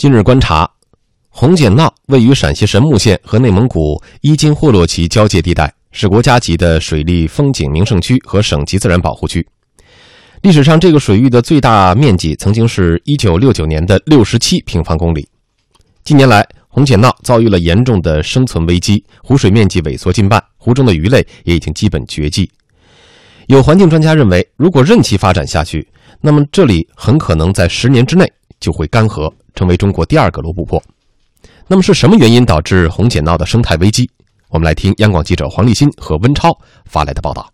今日观察，红碱淖位于陕西神木县和内蒙古伊金霍洛旗交界地带，是国家级的水利风景名胜区和省级自然保护区。历史上，这个水域的最大面积曾经是一九六九年的六十七平方公里。近年来，红碱淖遭遇了严重的生存危机，湖水面积萎缩近半，湖中的鱼类也已经基本绝迹。有环境专家认为，如果任其发展下去，那么这里很可能在十年之内就会干涸。成为中国第二个罗布泊。那么是什么原因导致红碱淖的生态危机？我们来听央广记者黄立新和温超发来的报道。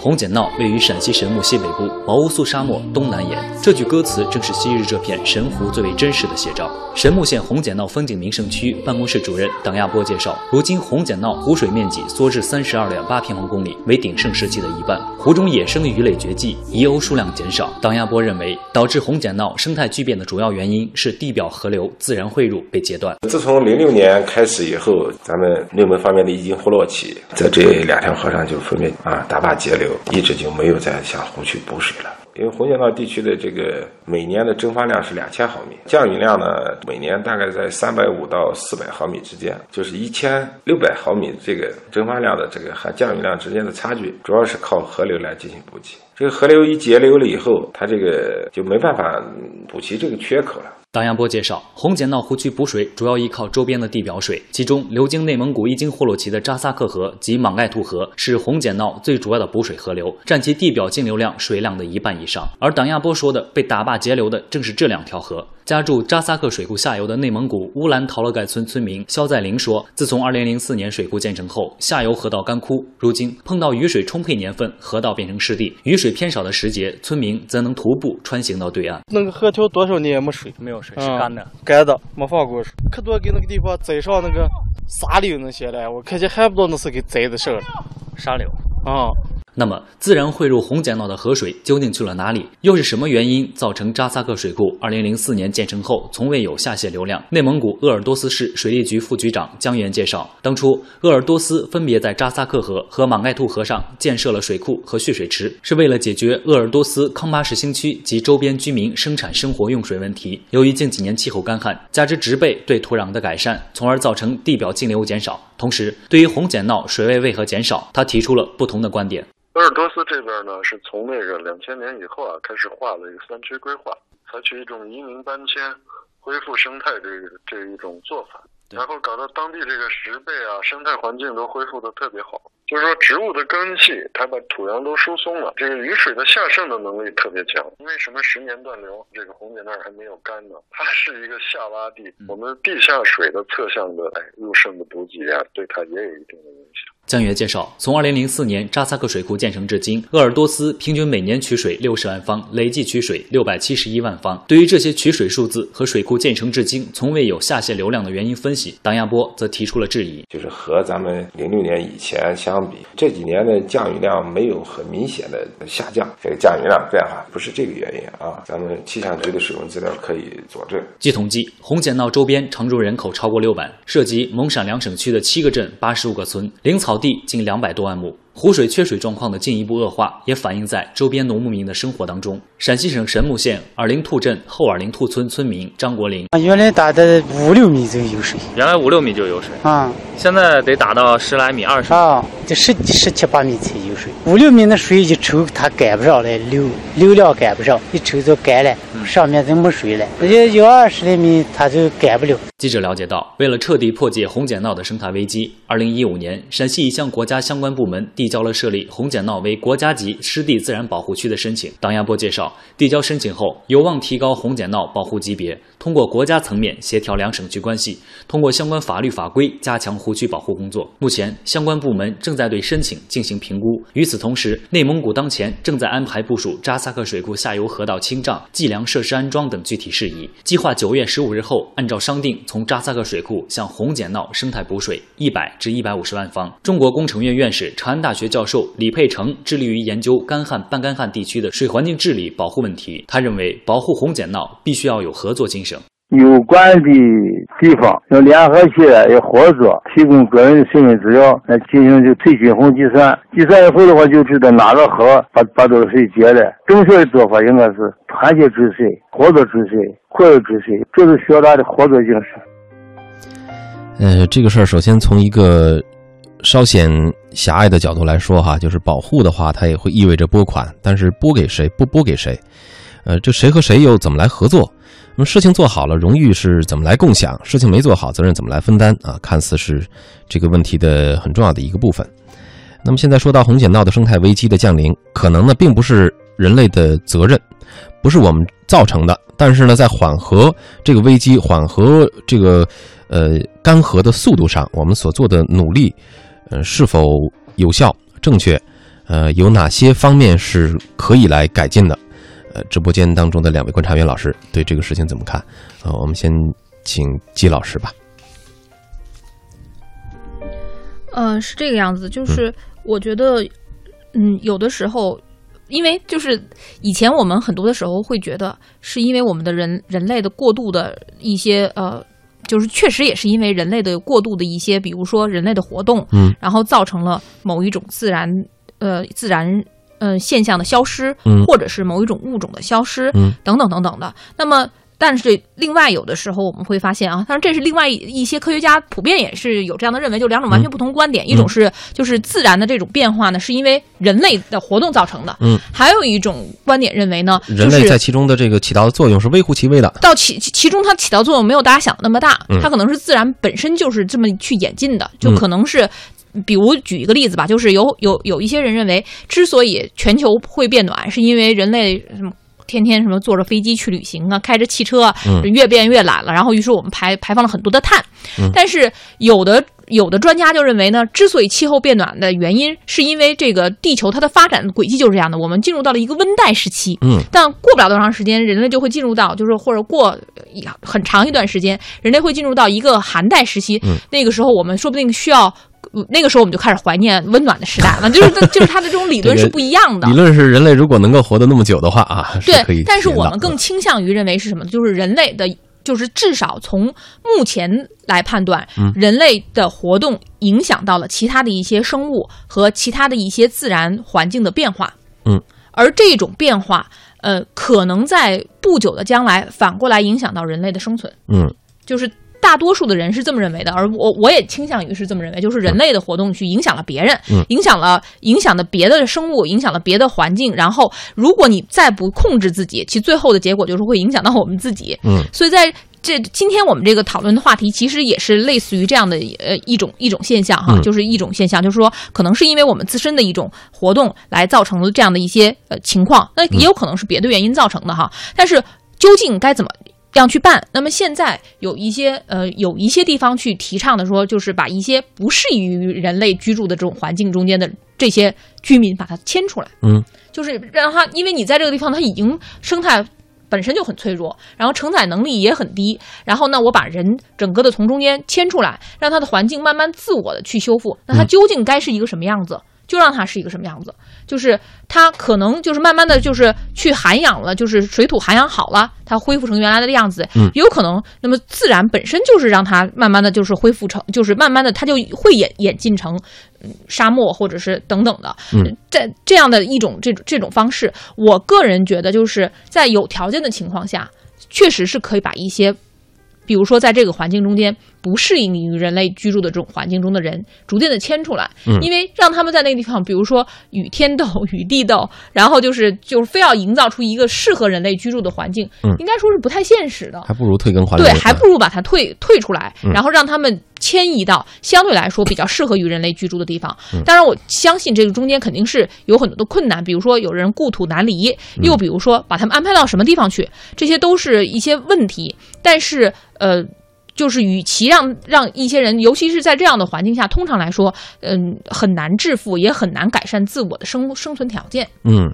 红碱淖位于陕西神木西北部毛乌素沙漠东南沿，这句歌词正是昔日这片神湖最为真实的写照。神木县红碱淖风景名胜区办公室主任党亚波介绍，如今红碱淖湖水面积缩至三十二点八平方公里，为鼎盛时期的一半。湖中野生鱼类绝迹，遗鸥数量减少。党亚波认为，导致红碱淖生态巨变的主要原因是地表河流自然汇入被截断。自从零六年开始以后，咱们内蒙方面的一经霍洛旗在这两条河上就分别啊大坝截流。一直就没有再向湖区补水了，因为红碱淖地区的这个每年的蒸发量是两千毫米，降雨量呢每年大概在三百五到四百毫米之间，就是一千六百毫米这个蒸发量的这个和降雨量之间的差距，主要是靠河流来进行补给。这个河流一截流了以后，它这个就没办法补齐这个缺口了。党亚波介绍，红碱淖湖区补水主要依靠周边的地表水，其中流经内蒙古伊金霍洛旗的扎萨克河及莽盖图河是红碱淖最主要的补水河流，占其地表径流量水量的一半以上。而党亚波说的被打坝截流的正是这两条河。家住扎萨克水库下游的内蒙古乌兰陶勒盖村村民肖在林说：“自从2004年水库建成后，下游河道干枯，如今碰到雨水充沛年份，河道变成湿地；雨水偏少的时节，村民则能徒步穿行到对岸。那个河条多少年也没水，没有水，是干的，干的，没放过水。可多给那个地方栽上那个沙柳那些了，我看见还不知道那是给栽的什么沙柳啊。”那么，自然汇入红碱淖的河水究竟去了哪里？又是什么原因造成扎萨克水库2004年建成后从未有下泄流量？内蒙古鄂尔多斯市水利局副局长江源介绍，当初鄂尔多斯分别在扎萨克河和马盖兔河上建设了水库和蓄水池，是为了解决鄂尔多斯康巴什新区及周边居民生产生活用水问题。由于近几年气候干旱，加之植被对土壤的改善，从而造成地表径流减少。同时，对于红碱淖水位为何减少，他提出了不同的观点。鄂尔多斯这边呢，是从那个两千年以后啊，开始画了一个三区规划，采取一种移民搬迁、恢复生态这这一种做法，然后搞得当地这个植被啊、生态环境都恢复的特别好。就是说，植物的根系它把土壤都疏松了，这个雨水的下渗的能力特别强。为什么十年断流？这个红碱那儿还没有干呢？它是一个下洼地，我们地下水的侧向的哎入渗的补给啊，对它也有一定的影响。江源介绍，从2004年扎萨克水库建成至今，鄂尔多斯平均每年取水60万方，累计取水671万方。对于这些取水数字和水库建成至今从未有下泄流量的原因分析，党亚波则提出了质疑，就是和咱们06年以前相比，这几年的降雨量没有很明显的下降，这个降雨量变化不是这个原因啊。咱们气象局的水文资料可以佐证。据统计，红碱淖周边常住人口超过六万，涉及蒙陕两省区的七个镇、八十五个村，林草。地近两百多万亩。湖水缺水状况的进一步恶化，也反映在周边农牧民的生活当中。陕西省神木县尔陵兔镇后尔陵兔村村民张国林：原来打的五六米就有水，原来五六米就有水啊，现在得打到十来米、二十啊，这十十七八米才有水。五六米的水一抽它赶不上来，流流量赶不上，一抽就干了，上面就没水了。要有二十来米，它就干不了。记者了解到，为了彻底破解红碱淖的生态危机，二零一五年，陕西已向国家相关部门递交了设立红碱淖为国家级湿地自然保护区的申请。党亚波介绍，递交申请后，有望提高红碱淖保护级别，通过国家层面协调两省区关系，通过相关法律法规加强湖区保护工作。目前，相关部门正在对申请进行评估。与此同时，内蒙古当前正在安排部署扎萨克水库下游河道清障、计量设施安装等具体事宜，计划九月十五日后按照商定。从扎萨克水库向红碱淖生态补水一百至一百五十万方。中国工程院院士、长安大学教授李佩成致力于研究干旱、半干旱地区的水环境治理保护问题。他认为，保护红碱淖必须要有合作精神。有关的地方要联合起来，要合作，提供个人的身份资料来进行就最均衡计算。计算以后的话，就知道哪个河把把多少水截了。正确的做法应该是团结治水、合作治水、扩大治水，这是学大的合作精神。呃，这个事儿首先从一个稍显狭隘的角度来说哈，就是保护的话，它也会意味着拨款，但是拨给谁，不拨给谁？呃，这谁和谁又怎么来合作？那么事情做好了，荣誉是怎么来共享？事情没做好，责任怎么来分担？啊，看似是这个问题的很重要的一个部分。那么现在说到红碱闹的生态危机的降临，可能呢并不是人类的责任，不是我们造成的，但是呢，在缓和这个危机、缓和这个呃干涸的速度上，我们所做的努力，呃，是否有效、正确？呃，有哪些方面是可以来改进的？呃，直播间当中的两位观察员老师对这个事情怎么看？呃，我们先请季老师吧。呃，是这个样子，就是我觉得，嗯，有的时候，因为就是以前我们很多的时候会觉得，是因为我们的人人类的过度的一些呃，就是确实也是因为人类的过度的一些，比如说人类的活动，嗯，然后造成了某一种自然呃自然呃现象的消失，嗯。或者是某一种物种的消失，嗯。等等等等的。那么，但是另外有的时候我们会发现啊，当然这是另外一些科学家普遍也是有这样的认为，就两种完全不同观点。一种是就是自然的这种变化呢，是因为人类的活动造成的，嗯，还有一种观点认为呢，人类在其中的这个起到的作用是微乎其微的。到其其其中它起到作用没有大家想的那么大，嗯它可能是自然本身就是这么去演进的，就嗯可能是。比如举一个例子吧，就是有有有一些人认为，之所以全球会变暖，是因为人类什么天天什么坐着飞机去旅行啊，开着汽车越变越懒了，然后于是我们排排放了很多的碳。嗯但是有的有的专家就认为呢，之所以气候变暖的原因，是因为这个地球它的发展轨迹就是这样的，我们进入到了一个温带时期。嗯但过不了多长时间，人类就会进入到，就是或者过一很长一段时间，人类会进入到一个寒带时期。嗯那个时候，我们说不定需要。呃那个时候我们就开始怀念温暖的时代了，就是就是它的这种理论是不一样的。理论是人类如果能够活得那么久的话啊，对，但是我们更倾向于认为是什么？就是人类的，就是至少从目前来判断，嗯人类的活动影响到了其他的一些生物和其他的一些自然环境的变化。嗯，而这种变化，呃，可能在不久的将来反过来影响到人类的生存。嗯就是大多数的人是这么认为的，而我我也倾向于是这么认为，就是人类的活动去影响了别人，嗯影响了影响了别的生物，影响了别的环境，然后如果你再不控制自己，其最后的结果就是会影响到我们自己。嗯所以在这今天我们这个讨论的话题，其实也是类似于这样的呃一种一种现象哈，嗯就是一种现象，就是说可能是因为我们自身的一种活动来造成了这样的一些呃情况，那也有可能是别的原因造成的哈。但是究竟该怎么样去办？那么现在有一些呃有一些地方去提倡的说，就是把一些不适宜于人类居住的这种环境中间的这些居民把它迁出来。嗯就是让它，因为你在这个地方，它已经生态本身就很脆弱，然后承载能力也很低，然后呢，我把人整个的从中间迁出来，让它的环境慢慢自我的去修复，那它嗯究竟该是一个什么样子？就让它是一个什么样子，就是它可能就是慢慢的就是去涵养了，就是水土涵养好了，它恢复成原来的样子，嗯。也有可能，那么自然本身就是让它慢慢的就是恢复成，就是慢慢的它就会演演进成嗯沙漠或者是等等的，嗯。在这样的一种这种这种方式，我个人觉得就是在有条件的情况下，确实是可以把一些，比如说在这个环境中间不适应于人类居住的这种环境中的人，逐渐的迁出来，嗯因为让他们在那个地方，比如说与天斗、与地斗，然后就是就是非要营造出一个适合人类居住的环境，嗯应该说是不太现实的。还不如退耕还林。对，还不如把它退退出来，嗯然后让他们迁移到相对来说比较适合于人类居住的地方。嗯当然，我相信这个中间肯定是有很多的困难，比如说有人故土难离，嗯又比如说把他们安排到什么地方去，这些都是一些问题。但是，呃。就是，与其让让一些人，尤其是在这样的环境下，通常来说，嗯，很难致富，也很难改善自我的生生存条件。嗯，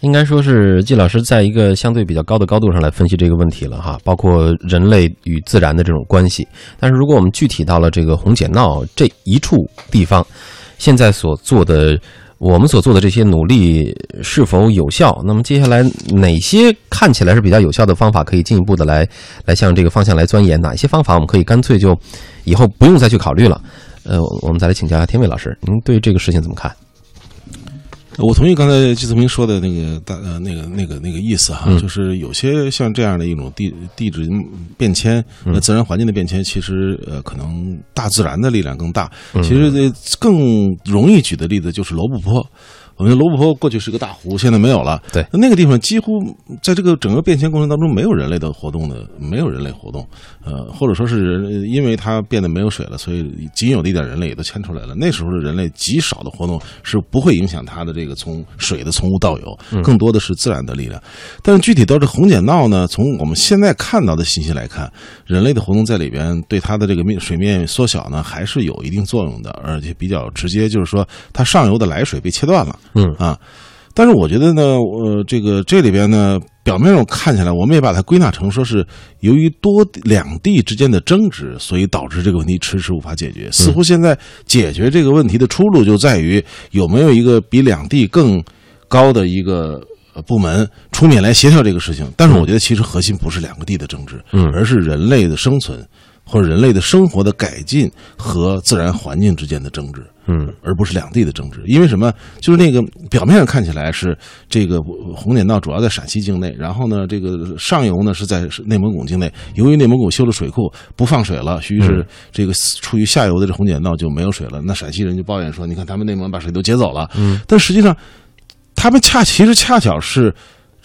应该说是季老师在一个相对比较高的高度上来分析这个问题了哈，包括人类与自然的这种关系。但是如果我们具体到了这个红碱闹这一处地方，现在所做的我们所做的这些努力是否有效？那么接下来哪些看起来是比较有效的方法，可以进一步的来来向这个方向来钻研？哪些方法我们可以干脆就以后不用再去考虑了？呃，我们再来请教一下天伟老师，您对这个事情怎么看？我同意刚才季泽明说的那个大呃那个那个那个意思哈，嗯就是有些像这样的一种地地质变迁、自然环境的变迁，其实呃可能大自然的力量更大。嗯其实这更容易举的例子就是罗布泊。我们罗布泊过去是个大湖，现在没有了。对，那个地方几乎在这个整个变迁过程当中没有人类的活动的，没有人类活动。呃，或者说是人，因为它变得没有水了，所以仅有的一点人类也都迁出来了。那时候的人类极少的活动是不会影响它的这个从水的从无到有，更多的是自然的力量。但是具体到这红碱闹呢，从我们现在看到的信息来看，人类的活动在里边对它的这个面水面缩小呢，还是有一定作用的，而且比较直接，就是说它上游的来水被切断了。嗯啊，但是我觉得呢，呃，这个这里边呢，表面上看起来，我们也把它归纳成说是由于多两地之间的争执，所以导致这个问题迟迟无法解决。似乎现在解决这个问题的出路就在于有没有一个比两地更高的一个。呃部门出面来协调这个事情，但是我觉得其实核心不是两个地的争执，嗯而是人类的生存或者人类的生活的改进和自然环境之间的争执。嗯而不是两地的争执。因为什么？就是那个表面上看起来是这个红点道主要在陕西境内，然后呢，这个上游呢是在内蒙古境内。由于内蒙古修了水库不放水了，于是这个处于下游的这红点道就没有水了。那陕西人就抱怨说：“你看他们内蒙把水都截走了。”嗯，但实际上，他们恰其实恰巧是。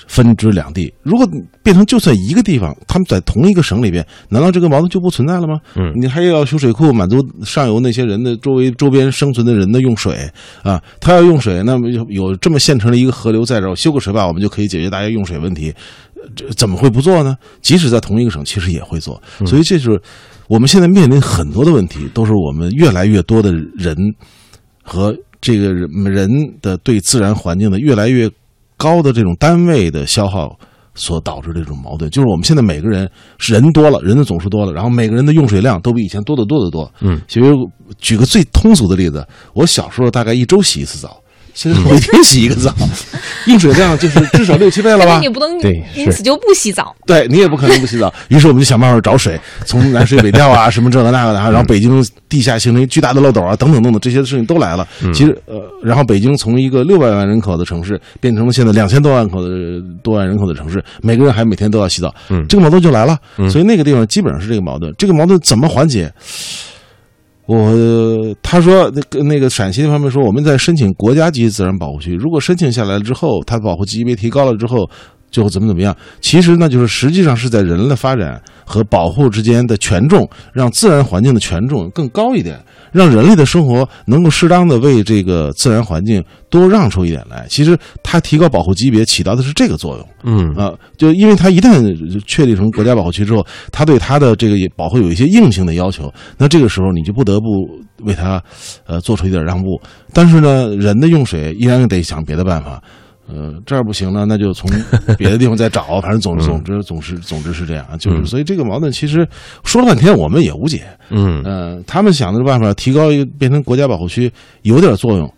分支两地，如果变成就算一个地方，他们在同一个省里边，难道这个矛盾就不存在了吗？嗯，你还要修水库，满足上游那些人的周围周边生存的人的用水啊，他要用水，那么有有这么现成的一个河流在这儿，修个水坝，我们就可以解决大家用水问题，呃这怎么会不做呢？即使在同一个省，其实也会做。所以这是我们现在面临很多的问题，都是我们越来越多的人和这个人人的对自然环境的越来越高的这种单位的消耗。所导致的这种矛盾，就是我们现在每个人是人多了，人的总数多了，然后每个人的用水量都比以前多得多得多。嗯，其实举个最通俗的例子，我小时候大概一周洗一次澡，现在每天洗一个澡，用水量就是至少六七倍了吧？你不能对因此就不洗澡。对你也不可能不洗澡，于是我们就想办法找水，从南水北调啊，什么这个那个的啊，然后北京地下形成巨大的漏斗啊，等等等等，这些事情都来了。其实呃，然后北京从一个六百万人口的城市变成了现在两千多万口的多万人口的城市，每个人还每天都要洗澡，嗯这个矛盾就来了。嗯所以那个地方基本上是这个矛盾，这个矛盾怎么缓解？我他说那个那个陕西方面说，我们在申请国家级自然保护区，如果申请下来了之后，它保护级别提高了之后，就怎么怎么样？其实呢，就是实际上是在人类的发展和保护之间的权重，让自然环境的权重更高一点，让人类的生活能够适当的为这个自然环境多让出一点来。其实它提高保护级别起到的是这个作用。嗯啊，就因为它一旦确立成国家保护区之后，它对它的这个保护有一些硬性的要求，那这个时候你就不得不为它呃做出一点让步。但是呢，人的用水依然得想别的办法。呃，这儿不行了，那就从别的地方再找。反正总总之总之总之是这样，就是嗯所以这个矛盾其实说了半天我们也无解。嗯呃，他们想的办法提高一个变成国家保护区有点作用，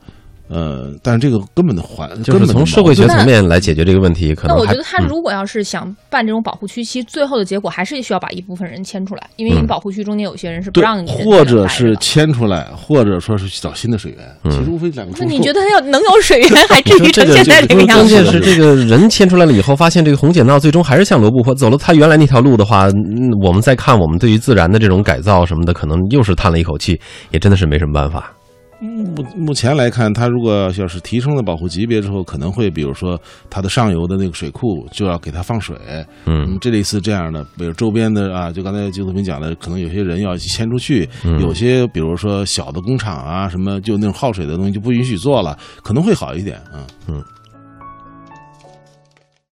呃，但是这个根本的环就是从社会学层面来解决这个问题，可能那我觉得他嗯如果要是想办这种保护区，其实最后的结果还是需要把一部分人迁出来，因为嗯你保护区中间有些人是不让你，人或者是迁出来，或者说是去找新的水源，嗯其实无非两个。那你觉得他要能有水源，还至于成现在这个样子？关键是这个人迁出来了以后，发现这个红碱道最终还是像罗布泊走了他原来那条路的话，嗯我们再看我们对于自然的这种改造什么的，可能又是叹了一口气，也真的是没什么办法。目目前来看，它如果要是提升了保护级别之后，可能会比如说它的上游的那个水库就要给它放水，嗯。这类似这样的，比如周边的啊，就刚才季子平讲的，可能有些人要迁出去，嗯。有些比如说小的工厂啊，什么就那种耗水的东西就不允许做了，可能会好一点嗯。嗯